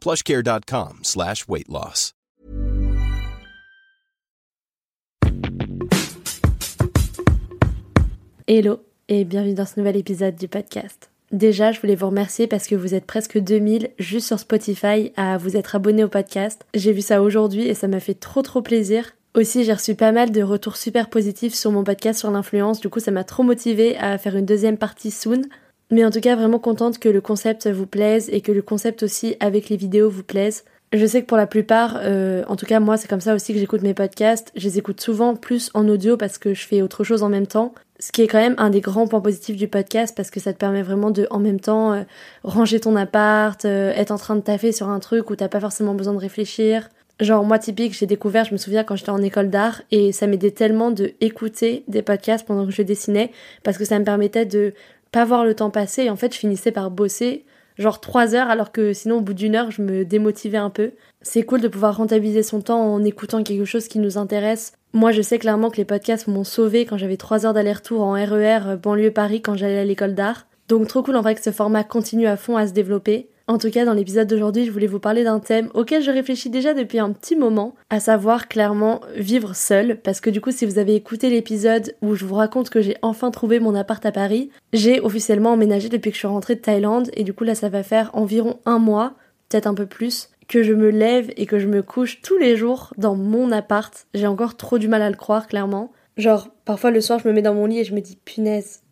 plushcare.com. Hello et bienvenue dans ce nouvel épisode du podcast. Déjà, je voulais vous remercier parce que vous êtes presque 2000 juste sur Spotify à vous être abonné au podcast. J'ai vu ça aujourd'hui et ça m'a fait trop trop plaisir. Aussi, j'ai reçu pas mal de retours super positifs sur mon podcast sur l'influence, du coup ça m'a trop motivé à faire une deuxième partie soon. Mais en tout cas, vraiment contente que le concept vous plaise et que le concept aussi avec les vidéos vous plaise. Je sais que pour la plupart, euh, en tout cas moi c'est comme ça aussi que j'écoute mes podcasts, je les écoute souvent plus en audio parce que je fais autre chose en même temps. Ce qui est quand même un des grands points positifs du podcast parce que ça te permet vraiment de en même temps euh, ranger ton appart, euh, être en train de taffer sur un truc où t'as pas forcément besoin de réfléchir. Genre moi typique, j'ai découvert, je me souviens quand j'étais en école d'art et ça m'aidait tellement de écouter des podcasts pendant que je dessinais parce que ça me permettait de pas voir le temps passer et en fait je finissais par bosser genre trois heures alors que sinon au bout d'une heure je me démotivais un peu. C'est cool de pouvoir rentabiliser son temps en écoutant quelque chose qui nous intéresse. Moi je sais clairement que les podcasts m'ont sauvé quand j'avais trois heures d'aller-retour en RER euh, banlieue Paris quand j'allais à l'école d'art. Donc trop cool en vrai que ce format continue à fond à se développer. En tout cas, dans l'épisode d'aujourd'hui, je voulais vous parler d'un thème auquel je réfléchis déjà depuis un petit moment, à savoir clairement vivre seul, parce que du coup, si vous avez écouté l'épisode où je vous raconte que j'ai enfin trouvé mon appart à Paris, j'ai officiellement emménagé depuis que je suis rentrée de Thaïlande, et du coup là, ça va faire environ un mois, peut-être un peu plus, que je me lève et que je me couche tous les jours dans mon appart. J'ai encore trop du mal à le croire, clairement. Genre, parfois le soir, je me mets dans mon lit et je me dis, punaise,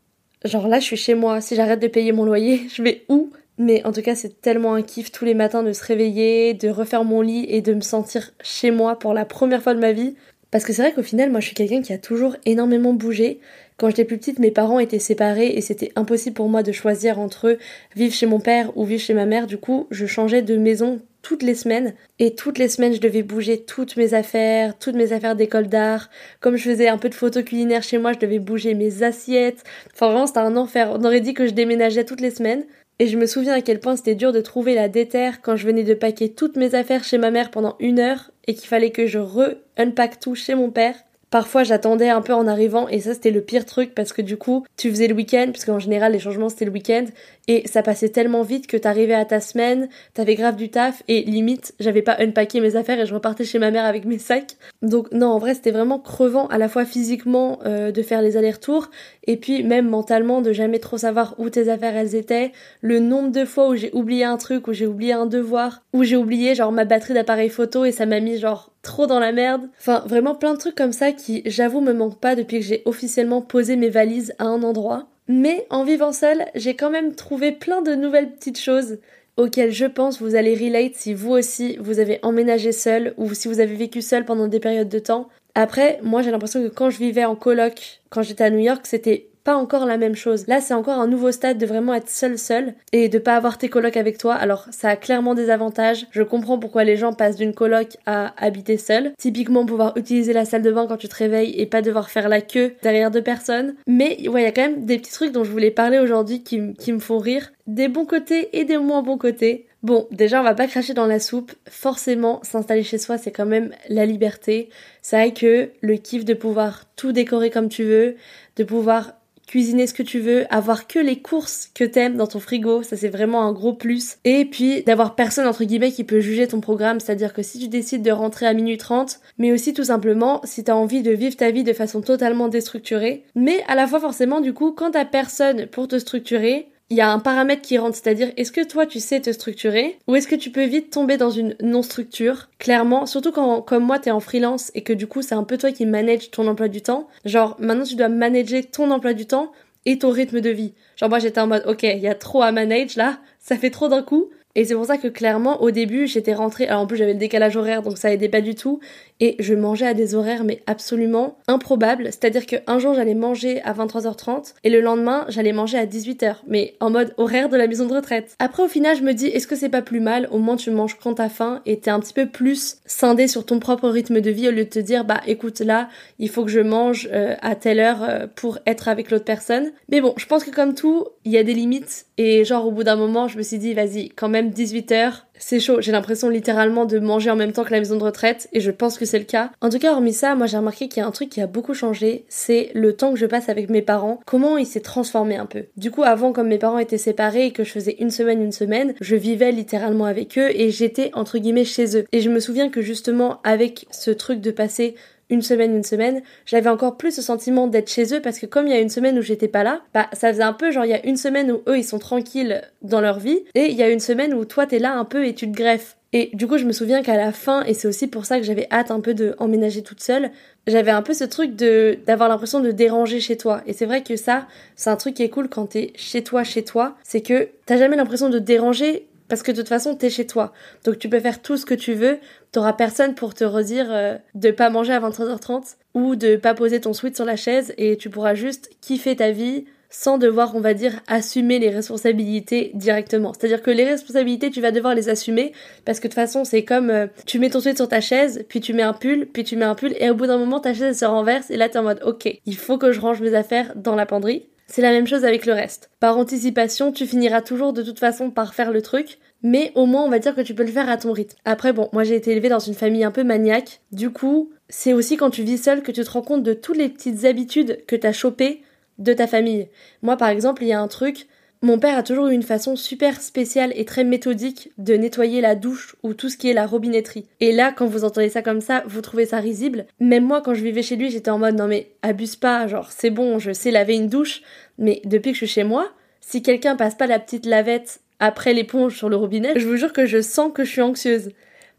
genre là, je suis chez moi, si j'arrête de payer mon loyer, je vais où? Mais en tout cas, c'est tellement un kiff tous les matins de se réveiller, de refaire mon lit et de me sentir chez moi pour la première fois de ma vie. Parce que c'est vrai qu'au final, moi je suis quelqu'un qui a toujours énormément bougé. Quand j'étais plus petite, mes parents étaient séparés et c'était impossible pour moi de choisir entre vivre chez mon père ou vivre chez ma mère. Du coup, je changeais de maison toutes les semaines et toutes les semaines je devais bouger toutes mes affaires, toutes mes affaires d'école d'art. Comme je faisais un peu de photos culinaires chez moi, je devais bouger mes assiettes. Enfin vraiment, c'était un enfer. On aurait dit que je déménageais toutes les semaines. Et je me souviens à quel point c'était dur de trouver la déterre quand je venais de paquer toutes mes affaires chez ma mère pendant une heure et qu'il fallait que je re-unpack tout chez mon père. Parfois j'attendais un peu en arrivant et ça c'était le pire truc parce que du coup tu faisais le week-end, parce qu'en général les changements c'était le week-end, et ça passait tellement vite que t'arrivais à ta semaine, t'avais grave du taf et limite j'avais pas unpacké mes affaires et je repartais chez ma mère avec mes sacs. Donc non en vrai c'était vraiment crevant à la fois physiquement euh, de faire les allers-retours et puis même mentalement de jamais trop savoir où tes affaires elles étaient, le nombre de fois où j'ai oublié un truc, où j'ai oublié un devoir, où j'ai oublié genre ma batterie d'appareil photo et ça m'a mis genre trop dans la merde. Enfin vraiment plein de trucs comme ça qui j'avoue me manquent pas depuis que j'ai officiellement posé mes valises à un endroit. Mais en vivant seule, j'ai quand même trouvé plein de nouvelles petites choses auxquelles je pense vous allez relate si vous aussi vous avez emménagé seul ou si vous avez vécu seul pendant des périodes de temps. Après, moi j'ai l'impression que quand je vivais en coloc, quand j'étais à New York, c'était pas encore la même chose. Là, c'est encore un nouveau stade de vraiment être seul seul et de pas avoir tes colocs avec toi. Alors, ça a clairement des avantages. Je comprends pourquoi les gens passent d'une coloc à habiter seul. Typiquement, pouvoir utiliser la salle de bain quand tu te réveilles et pas devoir faire la queue derrière deux personnes. Mais ouais, il y a quand même des petits trucs dont je voulais parler aujourd'hui qui, qui me font rire. Des bons côtés et des moins bons côtés. Bon, déjà, on va pas cracher dans la soupe. Forcément, s'installer chez soi, c'est quand même la liberté. C'est vrai que le kiff de pouvoir tout décorer comme tu veux, de pouvoir cuisiner ce que tu veux, avoir que les courses que t'aimes dans ton frigo, ça c'est vraiment un gros plus. Et puis d'avoir personne entre guillemets qui peut juger ton programme, c'est-à-dire que si tu décides de rentrer à minuit 30, mais aussi tout simplement si t'as envie de vivre ta vie de façon totalement déstructurée, mais à la fois forcément du coup quand t'as personne pour te structurer, il y a un paramètre qui rentre, c'est-à-dire est-ce que toi tu sais te structurer ou est-ce que tu peux vite tomber dans une non-structure Clairement, surtout quand comme moi t'es en freelance et que du coup c'est un peu toi qui manage ton emploi du temps. Genre maintenant tu dois manager ton emploi du temps et ton rythme de vie. Genre moi j'étais en mode ok, il y a trop à manage là, ça fait trop d'un coup. Et c'est pour ça que clairement, au début, j'étais rentrée. Alors en plus, j'avais le décalage horaire, donc ça aidait pas du tout. Et je mangeais à des horaires, mais absolument improbables. C'est-à-dire qu'un jour, j'allais manger à 23h30 et le lendemain, j'allais manger à 18h. Mais en mode horaire de la maison de retraite. Après, au final, je me dis, est-ce que c'est pas plus mal? Au moins, tu manges quand t'as faim et t'es un petit peu plus scindé sur ton propre rythme de vie au lieu de te dire, bah écoute, là, il faut que je mange euh, à telle heure euh, pour être avec l'autre personne. Mais bon, je pense que comme tout, il y a des limites. Et genre, au bout d'un moment, je me suis dit, vas-y, quand même 18h, c'est chaud. J'ai l'impression littéralement de manger en même temps que la maison de retraite et je pense que c'est le cas. En tout cas, hormis ça, moi j'ai remarqué qu'il y a un truc qui a beaucoup changé, c'est le temps que je passe avec mes parents, comment il s'est transformé un peu. Du coup, avant, comme mes parents étaient séparés et que je faisais une semaine, une semaine, je vivais littéralement avec eux et j'étais entre guillemets chez eux. Et je me souviens que justement, avec ce truc de passer une semaine, une semaine, j'avais encore plus ce sentiment d'être chez eux parce que comme il y a une semaine où j'étais pas là, bah ça faisait un peu genre il y a une semaine où eux ils sont tranquilles dans leur vie et il y a une semaine où toi t'es là un peu et tu te greffes. Et du coup je me souviens qu'à la fin, et c'est aussi pour ça que j'avais hâte un peu de emménager toute seule, j'avais un peu ce truc de d'avoir l'impression de déranger chez toi. Et c'est vrai que ça, c'est un truc qui est cool quand t'es chez toi, chez toi, c'est que t'as jamais l'impression de déranger parce que de toute façon, t'es chez toi. Donc tu peux faire tout ce que tu veux. T'auras personne pour te redire euh, de pas manger à 23h30 ou de pas poser ton sweat sur la chaise et tu pourras juste kiffer ta vie sans devoir, on va dire, assumer les responsabilités directement. C'est-à-dire que les responsabilités, tu vas devoir les assumer parce que de toute façon, c'est comme euh, tu mets ton sweat sur ta chaise, puis tu mets un pull, puis tu mets un pull et au bout d'un moment, ta chaise se renverse et là t'es en mode ok, il faut que je range mes affaires dans la penderie c'est la même chose avec le reste. Par anticipation, tu finiras toujours de toute façon par faire le truc, mais au moins on va dire que tu peux le faire à ton rythme. Après bon, moi j'ai été élevée dans une famille un peu maniaque, du coup, c'est aussi quand tu vis seul que tu te rends compte de toutes les petites habitudes que t'as chopées de ta famille. Moi par exemple, il y a un truc, mon père a toujours eu une façon super spéciale et très méthodique de nettoyer la douche ou tout ce qui est la robinetterie. Et là, quand vous entendez ça comme ça, vous trouvez ça risible. Même moi, quand je vivais chez lui, j'étais en mode non mais abuse pas, genre c'est bon, je sais laver une douche. Mais depuis que je suis chez moi, si quelqu'un passe pas la petite lavette après l'éponge sur le robinet, je vous jure que je sens que je suis anxieuse.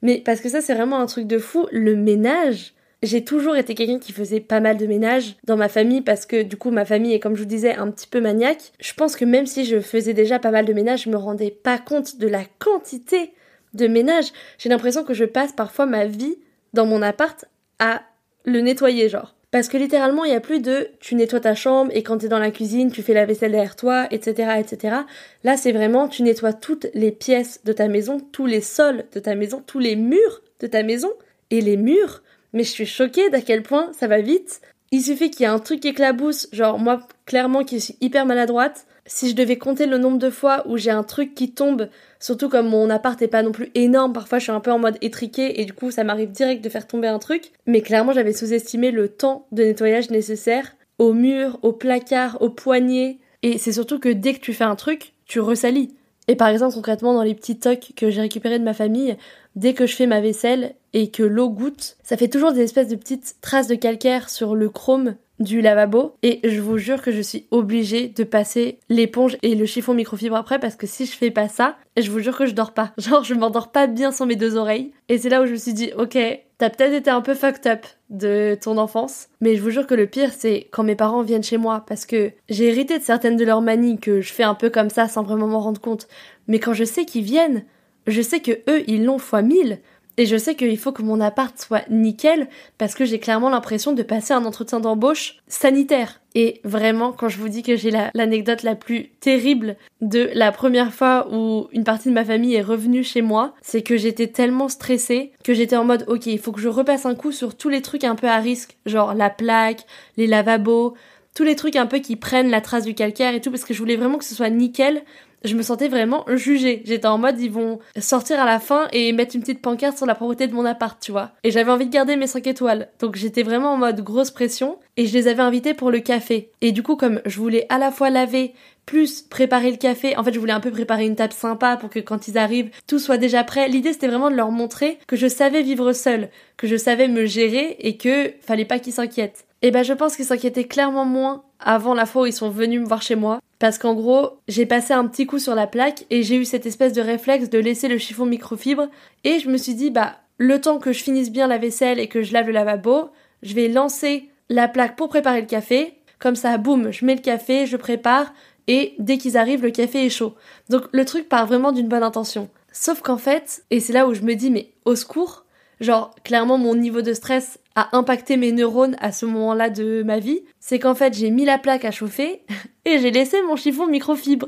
Mais parce que ça, c'est vraiment un truc de fou. Le ménage, j'ai toujours été quelqu'un qui faisait pas mal de ménage dans ma famille parce que du coup ma famille est comme je vous disais un petit peu maniaque. Je pense que même si je faisais déjà pas mal de ménage, je me rendais pas compte de la quantité de ménage. J'ai l'impression que je passe parfois ma vie dans mon appart à le nettoyer genre. Parce que littéralement, il y a plus de tu nettoies ta chambre et quand t'es dans la cuisine, tu fais la vaisselle derrière toi, etc., etc. Là, c'est vraiment tu nettoies toutes les pièces de ta maison, tous les sols de ta maison, tous les murs de ta maison. Et les murs, mais je suis choquée d'à quel point ça va vite. Il suffit qu'il y ait un truc qui éclabousse, genre moi clairement qui suis hyper maladroite, si je devais compter le nombre de fois où j'ai un truc qui tombe, surtout comme mon appart est pas non plus énorme, parfois je suis un peu en mode étriqué et du coup ça m'arrive direct de faire tomber un truc, mais clairement j'avais sous-estimé le temps de nettoyage nécessaire au mur, au placard, au poignet, et c'est surtout que dès que tu fais un truc, tu ressalis. Et par exemple concrètement dans les petits tocs que j'ai récupérés de ma famille, dès que je fais ma vaisselle et que l'eau goûte, ça fait toujours des espèces de petites traces de calcaire sur le chrome du lavabo. Et je vous jure que je suis obligée de passer l'éponge et le chiffon microfibre après parce que si je fais pas ça, je vous jure que je dors pas. Genre je m'endors pas bien sans mes deux oreilles. Et c'est là où je me suis dit ok, t'as peut-être été un peu fucked up de ton enfance, mais je vous jure que le pire c'est quand mes parents viennent chez moi parce que j'ai hérité de certaines de leurs manies que je fais un peu comme ça sans vraiment m'en rendre compte, mais quand je sais qu'ils viennent, je sais que eux ils l'ont fois mille et je sais qu'il faut que mon appart soit nickel parce que j'ai clairement l'impression de passer un entretien d'embauche sanitaire. Et vraiment, quand je vous dis que j'ai l'anecdote la, plus terrible de la première fois où une partie de ma famille est revenue chez moi, c'est que j'étais tellement stressée que j'étais en mode ok, il faut que je repasse un coup sur tous les trucs un peu à risque, genre la plaque, les lavabos, tous les trucs un peu qui prennent la trace du calcaire et tout parce que je voulais vraiment que ce soit nickel je me sentais vraiment jugée. J'étais en mode, ils vont sortir à la fin et mettre une petite pancarte sur la propreté de mon appart, tu vois. Et j'avais envie de garder mes 5 étoiles. Donc j'étais vraiment en mode grosse pression et je les avais invités pour le café. Et du coup, comme je voulais à la fois laver, plus préparer le café. En fait, je voulais un peu préparer une table sympa pour que quand ils arrivent, tout soit déjà prêt. L'idée, c'était vraiment de leur montrer que je savais vivre seule, que je savais me gérer et que fallait pas qu'ils s'inquiètent. Et ben, je pense qu'ils s'inquiétaient clairement moins avant la fois où ils sont venus me voir chez moi. Parce qu'en gros, j'ai passé un petit coup sur la plaque et j'ai eu cette espèce de réflexe de laisser le chiffon microfibre et je me suis dit, bah, le temps que je finisse bien la vaisselle et que je lave le lavabo, je vais lancer la plaque pour préparer le café. Comme ça, boum, je mets le café, je prépare, et dès qu'ils arrivent, le café est chaud. Donc le truc part vraiment d'une bonne intention. Sauf qu'en fait, et c'est là où je me dis, mais au secours, genre clairement mon niveau de stress a impacté mes neurones à ce moment-là de ma vie, c'est qu'en fait j'ai mis la plaque à chauffer et j'ai laissé mon chiffon microfibre.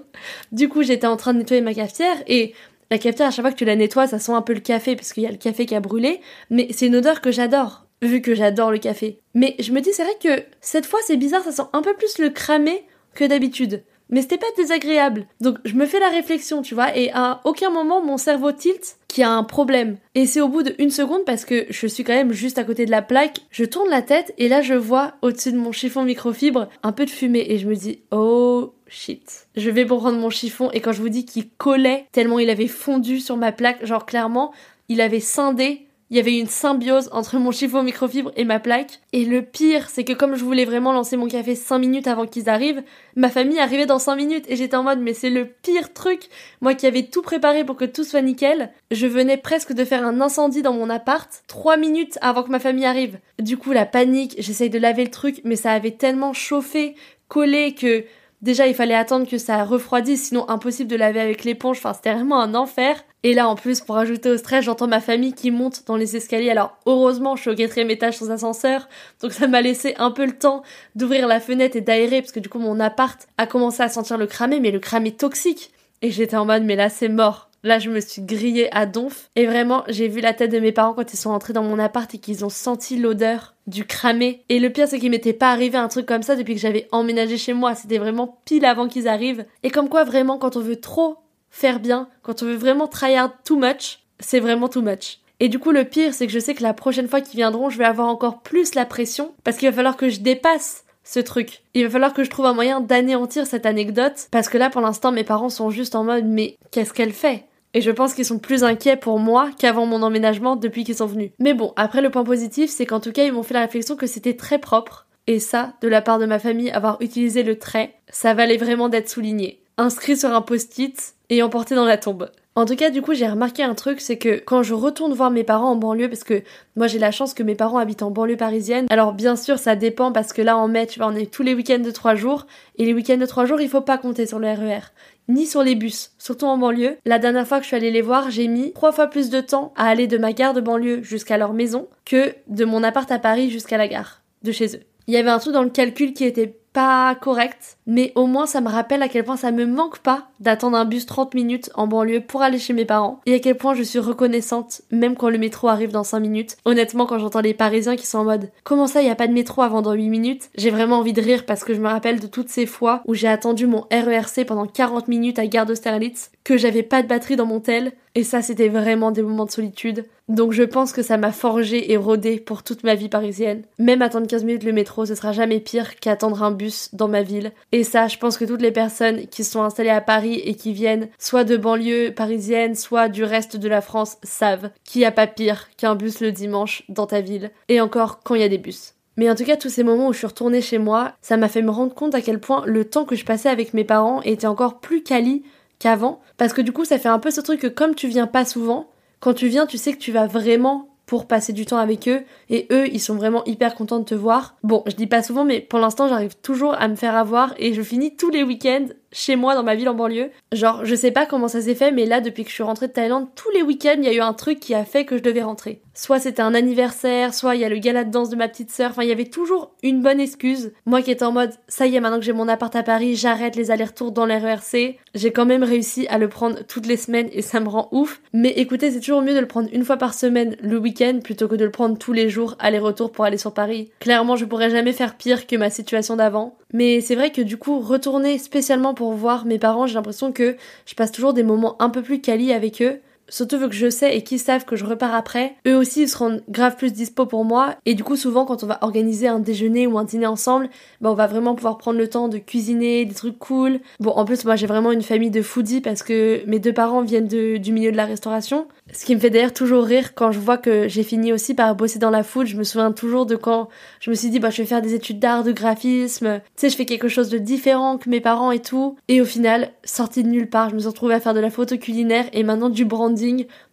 Du coup j'étais en train de nettoyer ma cafetière et la cafetière à chaque fois que tu la nettoies ça sent un peu le café parce qu'il y a le café qui a brûlé, mais c'est une odeur que j'adore vu que j'adore le café. Mais je me dis c'est vrai que cette fois c'est bizarre, ça sent un peu plus le cramé que d'habitude mais c'était pas désagréable. Donc je me fais la réflexion, tu vois, et à aucun moment mon cerveau tilt qu'il y a un problème. Et c'est au bout d'une seconde parce que je suis quand même juste à côté de la plaque, je tourne la tête et là je vois au-dessus de mon chiffon microfibre un peu de fumée et je me dis oh shit. Je vais prendre mon chiffon et quand je vous dis qu'il collait tellement il avait fondu sur ma plaque, genre clairement il avait scindé il y avait une symbiose entre mon chiffon microfibre et ma plaque. Et le pire, c'est que comme je voulais vraiment lancer mon café 5 minutes avant qu'ils arrivent, ma famille arrivait dans 5 minutes et j'étais en mode mais c'est le pire truc. Moi qui avais tout préparé pour que tout soit nickel, je venais presque de faire un incendie dans mon appart 3 minutes avant que ma famille arrive. Du coup la panique, j'essaye de laver le truc mais ça avait tellement chauffé, collé que Déjà, il fallait attendre que ça refroidisse, sinon impossible de laver avec l'éponge. Enfin, c'était vraiment un enfer. Et là, en plus, pour ajouter au stress, j'entends ma famille qui monte dans les escaliers. Alors, heureusement, je suis au quatrième étage sans ascenseur. Donc, ça m'a laissé un peu le temps d'ouvrir la fenêtre et d'aérer, parce que du coup, mon appart a commencé à sentir le cramé, mais le cramé toxique. Et j'étais en mode, mais là, c'est mort. Là, je me suis grillée à donf. Et vraiment, j'ai vu la tête de mes parents quand ils sont entrés dans mon appart et qu'ils ont senti l'odeur du cramé. Et le pire, c'est qu'il m'était pas arrivé un truc comme ça depuis que j'avais emménagé chez moi. C'était vraiment pile avant qu'ils arrivent. Et comme quoi, vraiment, quand on veut trop faire bien, quand on veut vraiment try hard too much, c'est vraiment too much. Et du coup, le pire, c'est que je sais que la prochaine fois qu'ils viendront, je vais avoir encore plus la pression parce qu'il va falloir que je dépasse ce truc. Il va falloir que je trouve un moyen d'anéantir cette anecdote parce que là, pour l'instant, mes parents sont juste en mode mais qu'est-ce qu'elle fait? Et je pense qu'ils sont plus inquiets pour moi qu'avant mon emménagement depuis qu'ils sont venus. Mais bon, après le point positif, c'est qu'en tout cas, ils m'ont fait la réflexion que c'était très propre. Et ça, de la part de ma famille, avoir utilisé le trait, ça valait vraiment d'être souligné. Inscrit sur un post-it et emporté dans la tombe. En tout cas, du coup, j'ai remarqué un truc, c'est que quand je retourne voir mes parents en banlieue, parce que moi j'ai la chance que mes parents habitent en banlieue parisienne, alors bien sûr ça dépend parce que là en mai, tu vois, on est tous les week-ends de 3 jours, et les week-ends de 3 jours, il faut pas compter sur le RER ni sur les bus, surtout en banlieue. La dernière fois que je suis allée les voir, j'ai mis trois fois plus de temps à aller de ma gare de banlieue jusqu'à leur maison que de mon appart à Paris jusqu'à la gare de chez eux. Il y avait un truc dans le calcul qui était pas correct, mais au moins ça me rappelle à quel point ça me manque pas d'attendre un bus 30 minutes en banlieue pour aller chez mes parents, et à quel point je suis reconnaissante même quand le métro arrive dans 5 minutes. Honnêtement, quand j'entends les Parisiens qui sont en mode comment ça, y a pas de métro avant dans 8 minutes, j'ai vraiment envie de rire parce que je me rappelle de toutes ces fois où j'ai attendu mon RERC pendant 40 minutes à Gare d'Austerlitz, que j'avais pas de batterie dans mon tel, et ça c'était vraiment des moments de solitude. Donc je pense que ça m'a forgé et rodé pour toute ma vie parisienne. Même attendre 15 minutes le métro, ce sera jamais pire qu'attendre un bus dans ma ville. Et ça, je pense que toutes les personnes qui sont installées à Paris et qui viennent soit de banlieue parisienne, soit du reste de la France savent qu'il n'y a pas pire qu'un bus le dimanche dans ta ville. Et encore quand il y a des bus. Mais en tout cas, tous ces moments où je suis retournée chez moi, ça m'a fait me rendre compte à quel point le temps que je passais avec mes parents était encore plus quali qu'avant. Parce que du coup, ça fait un peu ce truc que comme tu viens pas souvent, quand tu viens, tu sais que tu vas vraiment pour passer du temps avec eux et eux ils sont vraiment hyper contents de te voir. Bon, je dis pas souvent mais pour l'instant j'arrive toujours à me faire avoir et je finis tous les week-ends chez moi dans ma ville en banlieue. Genre, je sais pas comment ça s'est fait, mais là, depuis que je suis rentrée de Thaïlande, tous les week-ends, il y a eu un truc qui a fait que je devais rentrer. Soit c'était un anniversaire, soit il y a le gala de danse de ma petite sœur, enfin, il y avait toujours une bonne excuse. Moi qui étais en mode, ça y est, maintenant que j'ai mon appart à Paris, j'arrête les allers-retours dans l'RERC. J'ai quand même réussi à le prendre toutes les semaines et ça me rend ouf. Mais écoutez, c'est toujours mieux de le prendre une fois par semaine le week-end plutôt que de le prendre tous les jours aller-retour pour aller sur Paris. Clairement, je pourrais jamais faire pire que ma situation d'avant. Mais c'est vrai que du coup, retourner spécialement pour voir mes parents, j'ai l'impression que je passe toujours des moments un peu plus quali avec eux. Surtout vu que je sais et qu'ils savent que je repars après, eux aussi ils seront grave plus dispo pour moi. Et du coup, souvent quand on va organiser un déjeuner ou un dîner ensemble, bah on va vraiment pouvoir prendre le temps de cuisiner des trucs cool. Bon, en plus, moi j'ai vraiment une famille de foodies parce que mes deux parents viennent du milieu de la restauration. Ce qui me fait d'ailleurs toujours rire quand je vois que j'ai fini aussi par bosser dans la food. Je me souviens toujours de quand je me suis dit, bah, je vais faire des études d'art, de graphisme. Tu sais, je fais quelque chose de différent que mes parents et tout. Et au final, sortie de nulle part, je me suis retrouvée à faire de la photo culinaire et maintenant du branding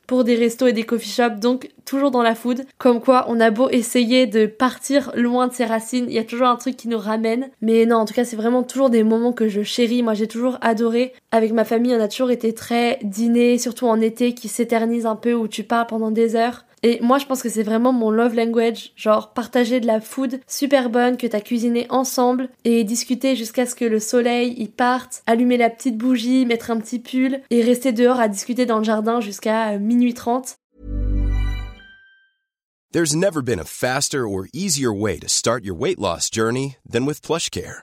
pour des restos et des coffee shops, donc toujours dans la food. Comme quoi, on a beau essayer de partir loin de ses racines, il y a toujours un truc qui nous ramène. Mais non, en tout cas, c'est vraiment toujours des moments que je chéris. Moi, j'ai toujours adoré. Avec ma famille, on a toujours été très dîner, surtout en été, qui s'éternise un peu, où tu parles pendant des heures. Et moi, je pense que c'est vraiment mon love language, genre partager de la food super bonne que t'as cuisiné ensemble et discuter jusqu'à ce que le soleil y parte, allumer la petite bougie, mettre un petit pull et rester dehors à discuter dans le jardin jusqu'à euh, minuit 30. There's never been a faster or easier way to start your weight loss journey than with PlushCare.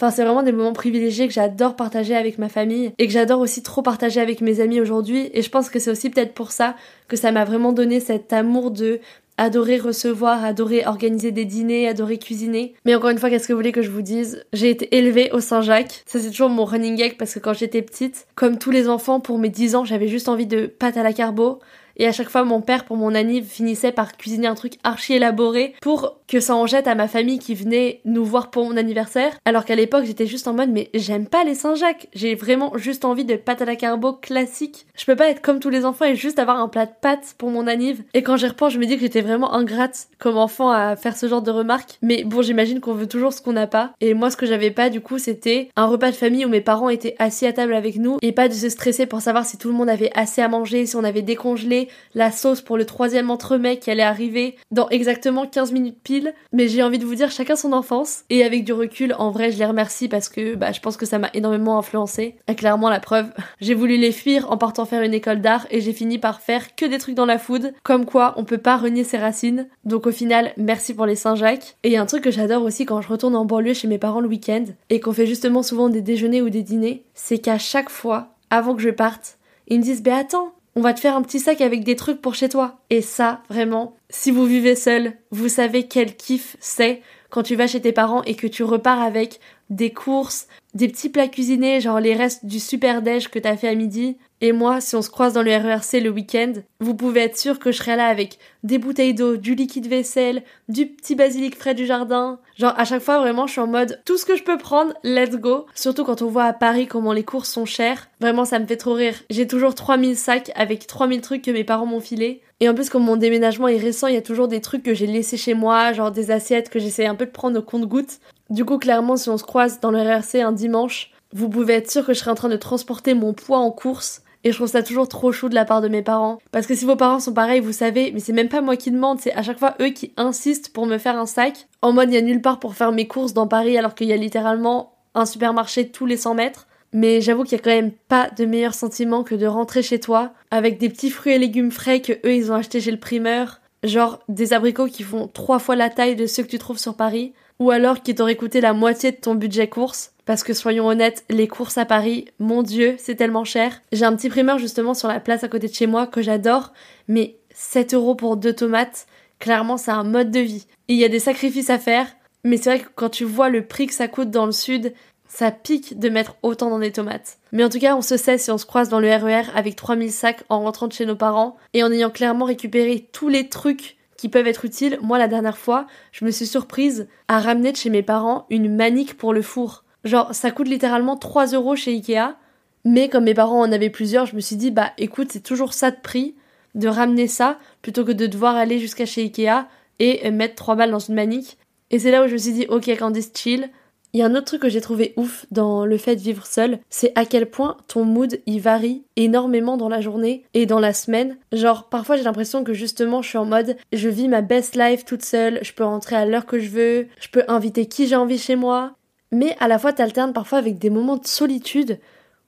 Enfin, c'est vraiment des moments privilégiés que j'adore partager avec ma famille et que j'adore aussi trop partager avec mes amis aujourd'hui et je pense que c'est aussi peut-être pour ça que ça m'a vraiment donné cet amour de adorer recevoir, adorer organiser des dîners, adorer cuisiner. Mais encore une fois, qu'est-ce que vous voulez que je vous dise? J'ai été élevée au Saint-Jacques. Ça, c'est toujours mon running gag parce que quand j'étais petite, comme tous les enfants, pour mes 10 ans, j'avais juste envie de pâte à la carbo. Et à chaque fois, mon père, pour mon anniv, finissait par cuisiner un truc archi élaboré pour que ça en jette à ma famille qui venait nous voir pour mon anniversaire. Alors qu'à l'époque, j'étais juste en mode, mais j'aime pas les Saint-Jacques. J'ai vraiment juste envie de pâte à la carbo classique. Je peux pas être comme tous les enfants et juste avoir un plat de pâtes pour mon anniv. Et quand j'y repense, je me dis que j'étais vraiment ingrate comme enfant à faire ce genre de remarques. Mais bon, j'imagine qu'on veut toujours ce qu'on n'a pas. Et moi, ce que j'avais pas, du coup, c'était un repas de famille où mes parents étaient assis à table avec nous et pas de se stresser pour savoir si tout le monde avait assez à manger, si on avait décongelé, la sauce pour le troisième entremets qui allait arriver dans exactement 15 minutes pile. Mais j'ai envie de vous dire chacun son enfance. Et avec du recul, en vrai, je les remercie parce que bah, je pense que ça m'a énormément influencé. Et clairement, la preuve, j'ai voulu les fuir en partant faire une école d'art et j'ai fini par faire que des trucs dans la food. Comme quoi, on peut pas renier ses racines. Donc au final, merci pour les Saint-Jacques. Et un truc que j'adore aussi quand je retourne en banlieue chez mes parents le week-end et qu'on fait justement souvent des déjeuners ou des dîners, c'est qu'à chaque fois, avant que je parte, ils me disent, bah attends, on va te faire un petit sac avec des trucs pour chez toi. Et ça, vraiment, si vous vivez seul, vous savez quel kiff c'est quand tu vas chez tes parents et que tu repars avec des courses, des petits plats cuisinés, genre les restes du super déj que t'as fait à midi. Et moi, si on se croise dans le RERC le week-end, vous pouvez être sûr que je serai là avec des bouteilles d'eau, du liquide vaisselle, du petit basilic frais du jardin. Genre, à chaque fois, vraiment, je suis en mode tout ce que je peux prendre, let's go. Surtout quand on voit à Paris comment les courses sont chères. Vraiment, ça me fait trop rire. J'ai toujours 3000 sacs avec 3000 trucs que mes parents m'ont filés. Et en plus, comme mon déménagement est récent, il y a toujours des trucs que j'ai laissés chez moi, genre des assiettes que j'essaie un peu de prendre au compte-gouttes. Du coup, clairement, si on se croise dans le RRC un dimanche, vous pouvez être sûr que je serai en train de transporter mon poids en course et je trouve ça toujours trop chou de la part de mes parents. Parce que si vos parents sont pareils, vous savez, mais c'est même pas moi qui demande, c'est à chaque fois eux qui insistent pour me faire un sac. En mode, il y a nulle part pour faire mes courses dans Paris alors qu'il y a littéralement un supermarché tous les 100 mètres. Mais j'avoue qu'il y a quand même pas de meilleur sentiment que de rentrer chez toi avec des petits fruits et légumes frais que eux ils ont achetés chez le primeur. Genre des abricots qui font trois fois la taille de ceux que tu trouves sur Paris. Ou alors qui t'auraient coûté la moitié de ton budget course. Parce que soyons honnêtes, les courses à Paris, mon dieu, c'est tellement cher. J'ai un petit primeur justement sur la place à côté de chez moi que j'adore, mais 7 euros pour deux tomates, clairement c'est un mode de vie. il y a des sacrifices à faire, mais c'est vrai que quand tu vois le prix que ça coûte dans le sud, ça pique de mettre autant dans des tomates. Mais en tout cas, on se sait si on se croise dans le RER e avec 3000 sacs en rentrant de chez nos parents et en ayant clairement récupéré tous les trucs qui peuvent être utiles. Moi, la dernière fois, je me suis surprise à ramener de chez mes parents une manique pour le four. Genre, ça coûte littéralement 3 euros chez Ikea. Mais comme mes parents en avaient plusieurs, je me suis dit, bah écoute, c'est toujours ça de prix de ramener ça plutôt que de devoir aller jusqu'à chez Ikea et mettre 3 balles dans une manique. Et c'est là où je me suis dit, ok Candice, chill. Il y a un autre truc que j'ai trouvé ouf dans le fait de vivre seul, c'est à quel point ton mood il varie énormément dans la journée et dans la semaine. Genre parfois j'ai l'impression que justement je suis en mode je vis ma best life toute seule, je peux rentrer à l'heure que je veux, je peux inviter qui j'ai envie chez moi, mais à la fois t'alternes parfois avec des moments de solitude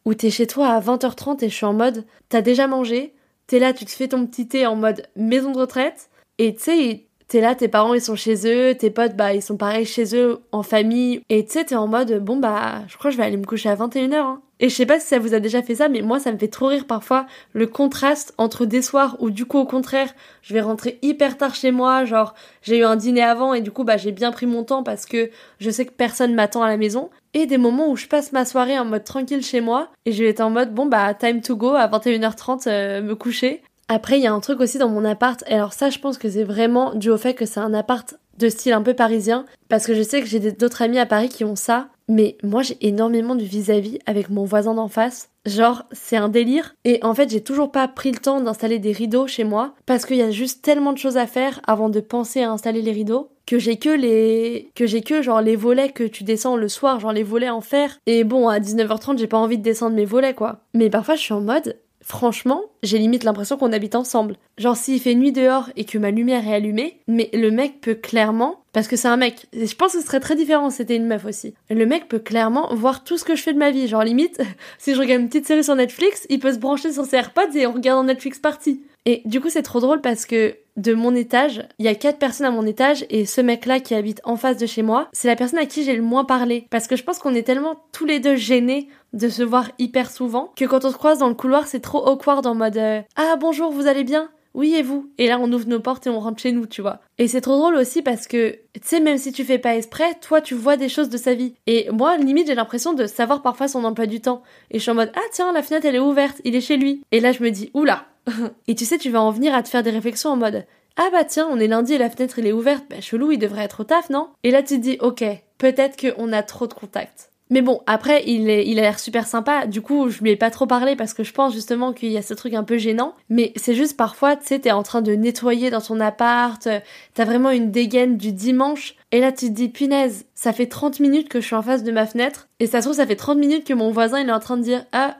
où t'es chez toi à 20h30 et je suis en mode t'as déjà mangé, t'es là tu te fais ton petit thé en mode maison de retraite et tu sais t'es là, tes parents ils sont chez eux, tes potes bah ils sont pareils chez eux en famille, et tu sais t'es en mode bon bah je crois que je vais aller me coucher à 21h. Hein. Et je sais pas si ça vous a déjà fait ça, mais moi ça me fait trop rire parfois le contraste entre des soirs où du coup au contraire je vais rentrer hyper tard chez moi, genre j'ai eu un dîner avant et du coup bah j'ai bien pris mon temps parce que je sais que personne m'attend à la maison, et des moments où je passe ma soirée en mode tranquille chez moi et je vais être en mode bon bah time to go à 21h30 euh, me coucher après, il y a un truc aussi dans mon appart, et alors ça, je pense que c'est vraiment dû au fait que c'est un appart de style un peu parisien, parce que je sais que j'ai d'autres amis à Paris qui ont ça, mais moi j'ai énormément du vis-à-vis avec mon voisin d'en face. Genre, c'est un délire. Et en fait, j'ai toujours pas pris le temps d'installer des rideaux chez moi, parce qu'il y a juste tellement de choses à faire avant de penser à installer les rideaux que j'ai que les que j'ai que genre les volets que tu descends le soir genre les volets en fer. Et bon à 19h30 j'ai pas envie de descendre mes volets quoi. Mais parfois je suis en mode Franchement, j'ai limite l'impression qu'on habite ensemble. Genre s'il fait nuit dehors et que ma lumière est allumée, mais le mec peut clairement, parce que c'est un mec, je pense que ce serait très différent si c'était une meuf aussi. Le mec peut clairement voir tout ce que je fais de ma vie. Genre limite, si je regarde une petite série sur Netflix, il peut se brancher sur ses AirPods et on regarde en Netflix party. Et du coup, c'est trop drôle parce que de mon étage, il y a quatre personnes à mon étage et ce mec-là qui habite en face de chez moi, c'est la personne à qui j'ai le moins parlé. Parce que je pense qu'on est tellement tous les deux gênés de se voir hyper souvent que quand on se croise dans le couloir, c'est trop awkward en mode euh, Ah bonjour, vous allez bien? Oui et vous? Et là on ouvre nos portes et on rentre chez nous, tu vois. Et c'est trop drôle aussi parce que, tu sais, même si tu fais pas exprès, toi tu vois des choses de sa vie. Et moi, limite, j'ai l'impression de savoir parfois son emploi du temps. Et je suis en mode, ah tiens, la fenêtre elle est ouverte, il est chez lui. Et là je me dis, oula Et tu sais, tu vas en venir à te faire des réflexions en mode, ah bah tiens, on est lundi et la fenêtre elle est ouverte, bah chelou, il devrait être au taf, non? Et là tu te dis, ok, peut-être qu'on a trop de contacts. Mais bon, après, il, est, il a l'air super sympa. Du coup, je lui ai pas trop parlé parce que je pense justement qu'il y a ce truc un peu gênant. Mais c'est juste parfois, tu sais, t'es en train de nettoyer dans ton appart, t'as vraiment une dégaine du dimanche. Et là, tu te dis, punaise, ça fait 30 minutes que je suis en face de ma fenêtre. Et ça se trouve, ça fait 30 minutes que mon voisin, il est en train de dire, ah,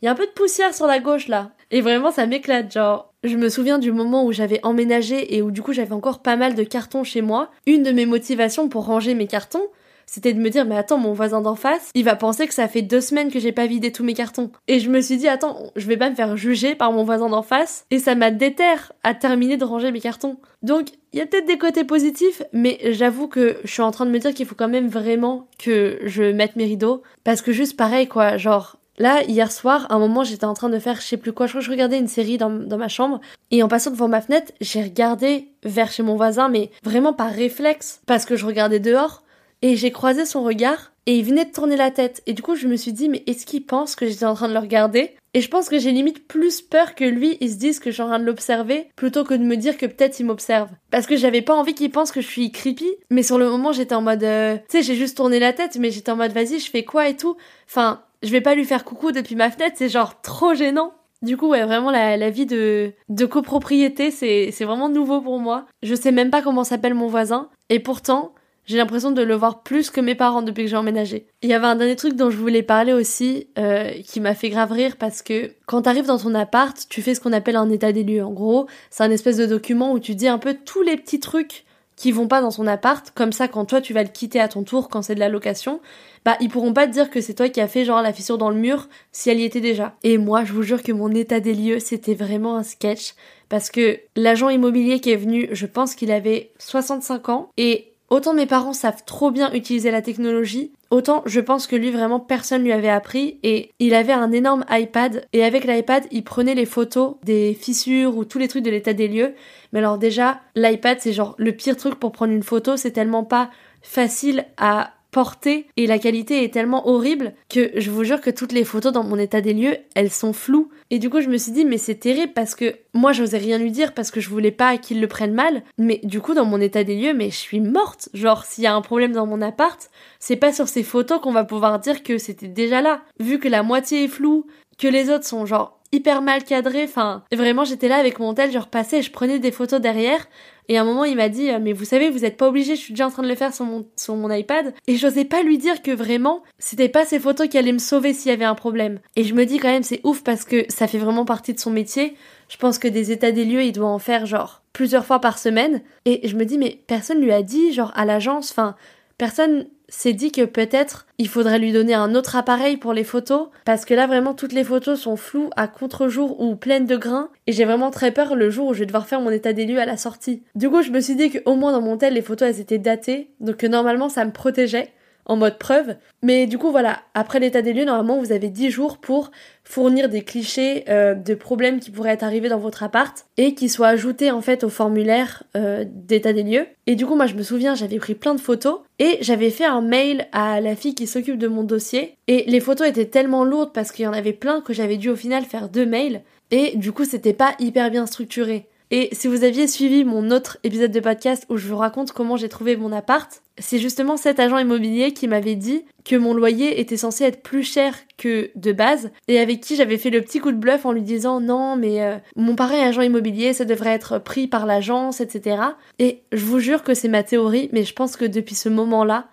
il y a un peu de poussière sur la gauche là. Et vraiment, ça m'éclate. Genre, je me souviens du moment où j'avais emménagé et où du coup j'avais encore pas mal de cartons chez moi. Une de mes motivations pour ranger mes cartons, c'était de me dire mais attends mon voisin d'en face il va penser que ça fait deux semaines que j'ai pas vidé tous mes cartons et je me suis dit attends je vais pas me faire juger par mon voisin d'en face et ça m'a déterre à terminer de ranger mes cartons donc il y a peut-être des côtés positifs mais j'avoue que je suis en train de me dire qu'il faut quand même vraiment que je mette mes rideaux parce que juste pareil quoi genre Là, hier soir, à un moment, j'étais en train de faire je sais plus quoi, je crois que je regardais une série dans, dans ma chambre, et en passant devant ma fenêtre, j'ai regardé vers chez mon voisin, mais vraiment par réflexe, parce que je regardais dehors, et j'ai croisé son regard et il venait de tourner la tête. Et du coup, je me suis dit, mais est-ce qu'il pense que j'étais en train de le regarder? Et je pense que j'ai limite plus peur que lui, il se dise que je suis en train de l'observer, plutôt que de me dire que peut-être il m'observe. Parce que j'avais pas envie qu'il pense que je suis creepy, mais sur le moment, j'étais en mode, euh, tu sais, j'ai juste tourné la tête, mais j'étais en mode, vas-y, je fais quoi et tout. Enfin, je vais pas lui faire coucou depuis ma fenêtre, c'est genre trop gênant. Du coup, ouais, vraiment, la, vie de, de copropriété, c'est, c'est vraiment nouveau pour moi. Je sais même pas comment s'appelle mon voisin, et pourtant, j'ai l'impression de le voir plus que mes parents depuis que j'ai emménagé. Il y avait un dernier truc dont je voulais parler aussi, euh, qui m'a fait grave rire parce que quand t'arrives dans ton appart, tu fais ce qu'on appelle un état des lieux. En gros, c'est un espèce de document où tu dis un peu tous les petits trucs qui vont pas dans ton appart, comme ça quand toi tu vas le quitter à ton tour quand c'est de la location, bah ils pourront pas te dire que c'est toi qui as fait genre la fissure dans le mur si elle y était déjà. Et moi je vous jure que mon état des lieux c'était vraiment un sketch parce que l'agent immobilier qui est venu, je pense qu'il avait 65 ans et Autant mes parents savent trop bien utiliser la technologie, autant je pense que lui vraiment personne lui avait appris et il avait un énorme iPad et avec l'iPad il prenait les photos des fissures ou tous les trucs de l'état des lieux. Mais alors déjà l'iPad c'est genre le pire truc pour prendre une photo, c'est tellement pas facile à portée et la qualité est tellement horrible que je vous jure que toutes les photos dans mon état des lieux, elles sont floues. Et du coup, je me suis dit, mais c'est terrible parce que moi, j'osais rien lui dire parce que je voulais pas qu'il le prenne mal. Mais du coup, dans mon état des lieux, mais je suis morte. Genre, s'il y a un problème dans mon appart, c'est pas sur ces photos qu'on va pouvoir dire que c'était déjà là. Vu que la moitié est floue, que les autres sont genre hyper mal cadré. Enfin, vraiment, j'étais là avec mon tel, je repassais je prenais des photos derrière. Et à un moment, il m'a dit, mais vous savez, vous êtes pas obligé, je suis déjà en train de le faire sur mon, sur mon iPad. Et j'osais pas lui dire que vraiment, c'était pas ces photos qui allaient me sauver s'il y avait un problème. Et je me dis quand même, c'est ouf parce que ça fait vraiment partie de son métier. Je pense que des états des lieux, il doit en faire genre plusieurs fois par semaine. Et je me dis, mais personne lui a dit, genre à l'agence, enfin, personne s'est dit que peut-être il faudrait lui donner un autre appareil pour les photos parce que là vraiment toutes les photos sont floues à contre-jour ou pleines de grains et j'ai vraiment très peur le jour où je vais devoir faire mon état des lieux à la sortie. Du coup je me suis dit qu'au moins dans mon tel les photos elles étaient datées donc que normalement ça me protégeait en mode preuve. Mais du coup, voilà, après l'état des lieux, normalement, vous avez 10 jours pour fournir des clichés euh, de problèmes qui pourraient être arrivés dans votre appart et qui soient ajoutés en fait au formulaire euh, d'état des lieux. Et du coup, moi, je me souviens, j'avais pris plein de photos et j'avais fait un mail à la fille qui s'occupe de mon dossier. Et les photos étaient tellement lourdes parce qu'il y en avait plein que j'avais dû au final faire deux mails. Et du coup, c'était pas hyper bien structuré. Et si vous aviez suivi mon autre épisode de podcast où je vous raconte comment j'ai trouvé mon appart, c'est justement cet agent immobilier qui m'avait dit que mon loyer était censé être plus cher que de base et avec qui j'avais fait le petit coup de bluff en lui disant non mais euh, mon pareil agent immobilier ça devrait être pris par l'agence etc. Et je vous jure que c'est ma théorie mais je pense que depuis ce moment-là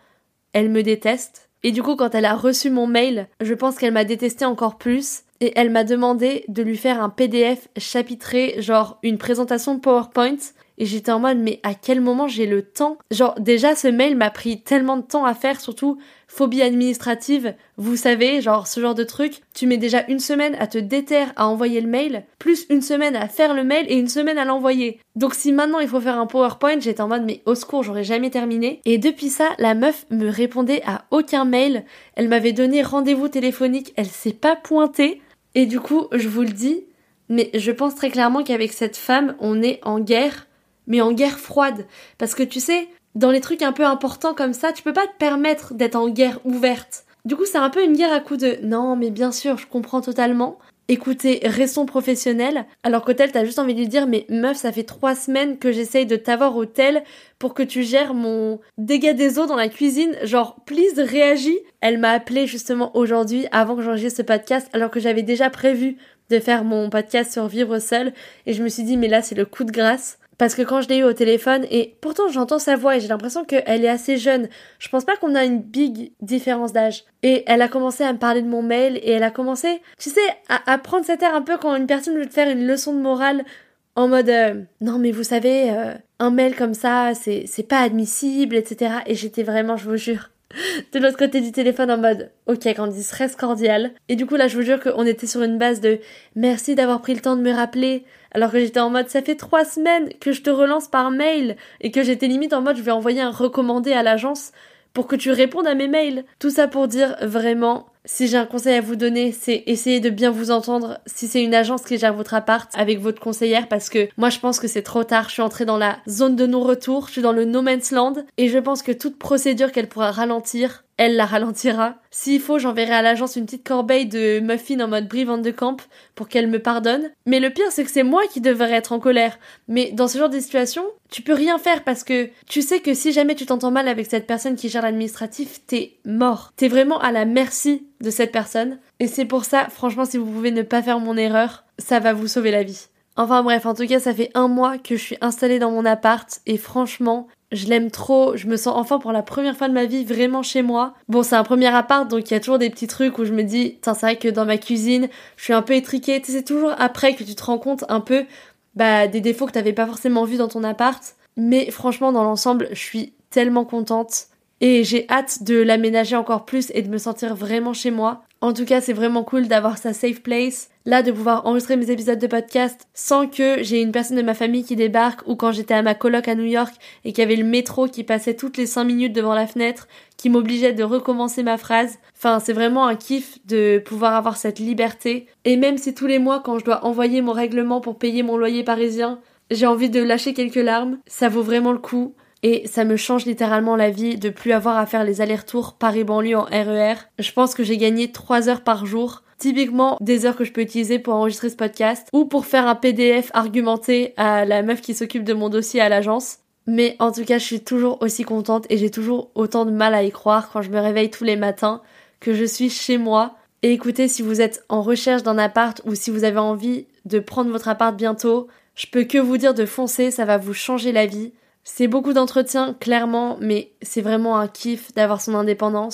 elle me déteste et du coup quand elle a reçu mon mail je pense qu'elle m'a détesté encore plus et elle m'a demandé de lui faire un PDF chapitré, genre une présentation PowerPoint. Et j'étais en mode, mais à quel moment j'ai le temps? Genre, déjà, ce mail m'a pris tellement de temps à faire, surtout phobie administrative, vous savez, genre ce genre de truc. Tu mets déjà une semaine à te déterre à envoyer le mail, plus une semaine à faire le mail et une semaine à l'envoyer. Donc si maintenant il faut faire un PowerPoint, j'étais en mode, mais au secours, j'aurais jamais terminé. Et depuis ça, la meuf me répondait à aucun mail. Elle m'avait donné rendez-vous téléphonique, elle s'est pas pointée. Et du coup, je vous le dis, mais je pense très clairement qu'avec cette femme, on est en guerre, mais en guerre froide. Parce que tu sais, dans les trucs un peu importants comme ça, tu peux pas te permettre d'être en guerre ouverte. Du coup, c'est un peu une guerre à coup de non, mais bien sûr, je comprends totalement écoutez, restons professionnels. Alors qu'au tel, t'as juste envie de lui dire, mais meuf, ça fait trois semaines que j'essaye de t'avoir au tel pour que tu gères mon dégât des eaux dans la cuisine. Genre, please, réagis. Elle m'a appelé justement aujourd'hui avant que j'enregistre ce podcast, alors que j'avais déjà prévu de faire mon podcast sur vivre seul. Et je me suis dit, mais là, c'est le coup de grâce. Parce que quand je l'ai eu au téléphone, et pourtant j'entends sa voix et j'ai l'impression qu'elle est assez jeune, je pense pas qu'on a une big différence d'âge. Et elle a commencé à me parler de mon mail et elle a commencé, tu sais, à, prendre cet air un peu quand une personne veut te faire une leçon de morale en mode euh, non mais vous savez, euh, un mail comme ça, c'est, pas admissible, etc. Et j'étais vraiment, je vous jure, de l'autre côté du téléphone en mode ok Candice reste cordial et du coup là je vous jure qu'on était sur une base de merci d'avoir pris le temps de me rappeler alors que j'étais en mode ça fait trois semaines que je te relance par mail et que j'étais limite en mode je vais envoyer un recommandé à l'agence pour que tu répondes à mes mails. Tout ça pour dire vraiment, si j'ai un conseil à vous donner, c'est essayer de bien vous entendre. Si c'est une agence qui gère votre appart avec votre conseillère parce que moi je pense que c'est trop tard, je suis entrée dans la zone de non-retour, je suis dans le no man's land. Et je pense que toute procédure qu'elle pourra ralentir, elle la ralentira. S'il faut, j'enverrai à l'agence une petite corbeille de muffins en mode Brie de Camp pour qu'elle me pardonne. Mais le pire, c'est que c'est moi qui devrais être en colère. Mais dans ce genre de situation, tu peux rien faire parce que tu sais que si jamais tu t'entends mal avec cette personne qui gère l'administratif, t'es mort. T'es vraiment à la merci de cette personne. Et c'est pour ça, franchement, si vous pouvez ne pas faire mon erreur, ça va vous sauver la vie. Enfin bref, en tout cas, ça fait un mois que je suis installée dans mon appart et franchement, je l'aime trop, je me sens enfin pour la première fois de ma vie vraiment chez moi. Bon, c'est un premier appart, donc il y a toujours des petits trucs où je me dis, c'est vrai que dans ma cuisine, je suis un peu étriquée. c'est toujours après que tu te rends compte un peu bah, des défauts que t'avais pas forcément vus dans ton appart. Mais franchement, dans l'ensemble, je suis tellement contente. Et j'ai hâte de l'aménager encore plus et de me sentir vraiment chez moi. En tout cas, c'est vraiment cool d'avoir sa safe place. Là, de pouvoir enregistrer mes épisodes de podcast sans que j'ai une personne de ma famille qui débarque ou quand j'étais à ma coloc à New York et qu'il y avait le métro qui passait toutes les 5 minutes devant la fenêtre qui m'obligeait de recommencer ma phrase. Enfin, c'est vraiment un kiff de pouvoir avoir cette liberté. Et même si tous les mois, quand je dois envoyer mon règlement pour payer mon loyer parisien, j'ai envie de lâcher quelques larmes, ça vaut vraiment le coup. Et ça me change littéralement la vie de plus avoir à faire les allers-retours Paris-Banlieue en RER. Je pense que j'ai gagné 3 heures par jour. Typiquement des heures que je peux utiliser pour enregistrer ce podcast ou pour faire un PDF argumenté à la meuf qui s'occupe de mon dossier à l'agence. Mais en tout cas, je suis toujours aussi contente et j'ai toujours autant de mal à y croire quand je me réveille tous les matins que je suis chez moi. Et écoutez, si vous êtes en recherche d'un appart ou si vous avez envie de prendre votre appart bientôt, je peux que vous dire de foncer, ça va vous changer la vie. C'est beaucoup d'entretien, clairement, mais c'est vraiment un kiff d'avoir son indépendance.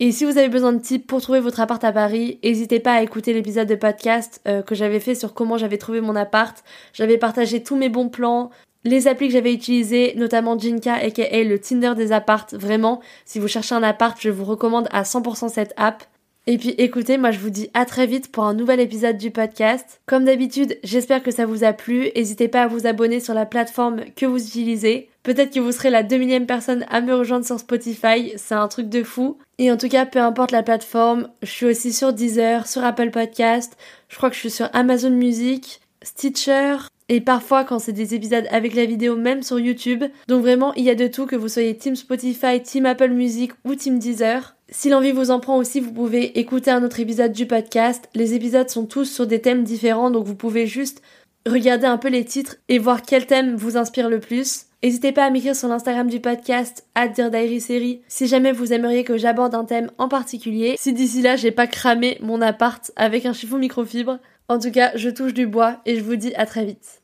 Et si vous avez besoin de tips pour trouver votre appart à Paris, n'hésitez pas à écouter l'épisode de podcast euh, que j'avais fait sur comment j'avais trouvé mon appart. J'avais partagé tous mes bons plans, les applis que j'avais utilisées, notamment Jinka aka le Tinder des apparts. Vraiment, si vous cherchez un appart, je vous recommande à 100% cette app. Et puis écoutez, moi je vous dis à très vite pour un nouvel épisode du podcast. Comme d'habitude, j'espère que ça vous a plu. N'hésitez pas à vous abonner sur la plateforme que vous utilisez. Peut-être que vous serez la 2 millième personne à me rejoindre sur Spotify, c'est un truc de fou. Et en tout cas, peu importe la plateforme, je suis aussi sur Deezer, sur Apple Podcast, je crois que je suis sur Amazon Music, Stitcher, et parfois quand c'est des épisodes avec la vidéo même sur YouTube. Donc vraiment, il y a de tout, que vous soyez Team Spotify, Team Apple Music ou Team Deezer. Si l'envie vous en prend aussi, vous pouvez écouter un autre épisode du podcast. Les épisodes sont tous sur des thèmes différents, donc vous pouvez juste regarder un peu les titres et voir quel thème vous inspire le plus. N'hésitez pas à m'écrire sur l'Instagram du podcast, série, si jamais vous aimeriez que j'aborde un thème en particulier. Si d'ici là j'ai pas cramé mon appart avec un chiffon microfibre. En tout cas, je touche du bois et je vous dis à très vite.